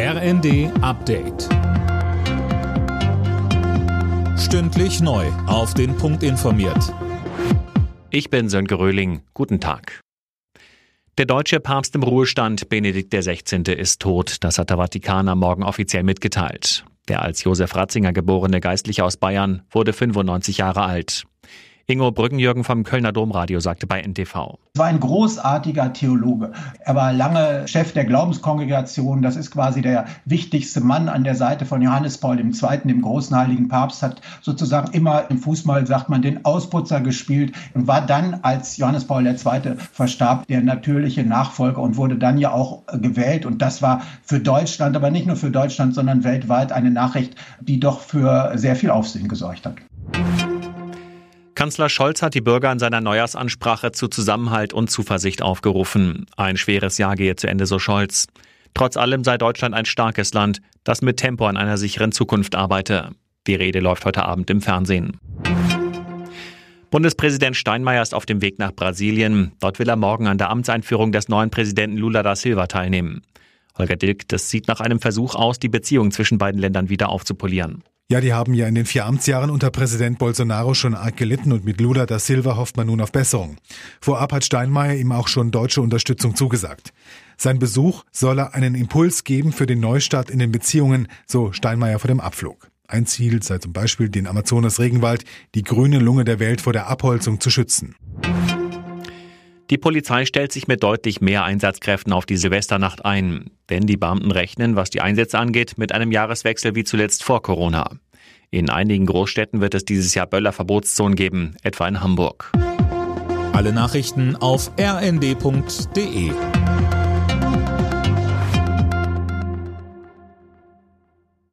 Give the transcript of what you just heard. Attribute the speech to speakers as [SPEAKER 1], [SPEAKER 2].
[SPEAKER 1] RND Update. Stündlich neu. Auf den Punkt informiert.
[SPEAKER 2] Ich bin Sönke Röhling. Guten Tag. Der deutsche Papst im Ruhestand, Benedikt XVI., ist tot. Das hat der Vatikan am Morgen offiziell mitgeteilt. Der als Josef Ratzinger geborene Geistliche aus Bayern wurde 95 Jahre alt. Ingo Brückenjürgen vom Kölner Domradio sagte bei NTV.
[SPEAKER 3] Es war ein großartiger Theologe. Er war lange Chef der Glaubenskongregation. Das ist quasi der wichtigste Mann an der Seite von Johannes Paul II., dem großen heiligen Papst, hat sozusagen immer im Fußball, sagt man, den Ausputzer gespielt und war dann, als Johannes Paul II. verstarb, der natürliche Nachfolger und wurde dann ja auch gewählt. Und das war für Deutschland, aber nicht nur für Deutschland, sondern weltweit eine Nachricht, die doch für sehr viel Aufsehen gesorgt hat.
[SPEAKER 2] Kanzler Scholz hat die Bürger in seiner Neujahrsansprache zu Zusammenhalt und Zuversicht aufgerufen. Ein schweres Jahr gehe zu Ende, so Scholz. Trotz allem sei Deutschland ein starkes Land, das mit Tempo an einer sicheren Zukunft arbeite. Die Rede läuft heute Abend im Fernsehen. Bundespräsident Steinmeier ist auf dem Weg nach Brasilien. Dort will er morgen an der Amtseinführung des neuen Präsidenten Lula da Silva teilnehmen. Holger Dilk, das sieht nach einem Versuch aus, die Beziehungen zwischen beiden Ländern wieder aufzupolieren.
[SPEAKER 4] Ja, die haben ja in den vier Amtsjahren unter Präsident Bolsonaro schon arg gelitten und mit Lula da Silva hofft man nun auf Besserung. Vorab hat Steinmeier ihm auch schon deutsche Unterstützung zugesagt. Sein Besuch solle einen Impuls geben für den Neustart in den Beziehungen, so Steinmeier vor dem Abflug. Ein Ziel sei zum Beispiel, den Amazonas-Regenwald, die grüne Lunge der Welt vor der Abholzung zu schützen.
[SPEAKER 2] Die Polizei stellt sich mit deutlich mehr Einsatzkräften auf die Silvesternacht ein. Denn die Beamten rechnen, was die Einsätze angeht, mit einem Jahreswechsel wie zuletzt vor Corona. In einigen Großstädten wird es dieses Jahr Böllerverbotszonen geben, etwa in Hamburg.
[SPEAKER 1] Alle Nachrichten auf rnd.de